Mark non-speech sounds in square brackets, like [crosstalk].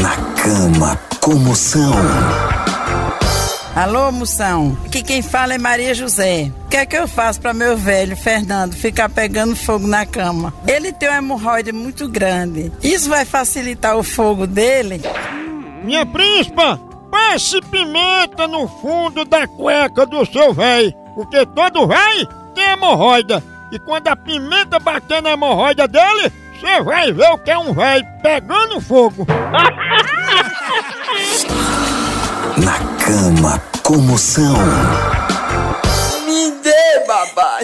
Na cama, comoção. Alô, moção. Aqui quem fala é Maria José. O que é que eu faço para meu velho Fernando ficar pegando fogo na cama? Ele tem uma hemorroide muito grande. Isso vai facilitar o fogo dele? Minha príncipa, passe pimenta no fundo da cueca do seu véi, porque todo véi tem hemorroida. E quando a pimenta bater na hemorroida dele, você vai ver o que é um véi pegando fogo. [laughs] Na cama, comoção. Me dê, babá.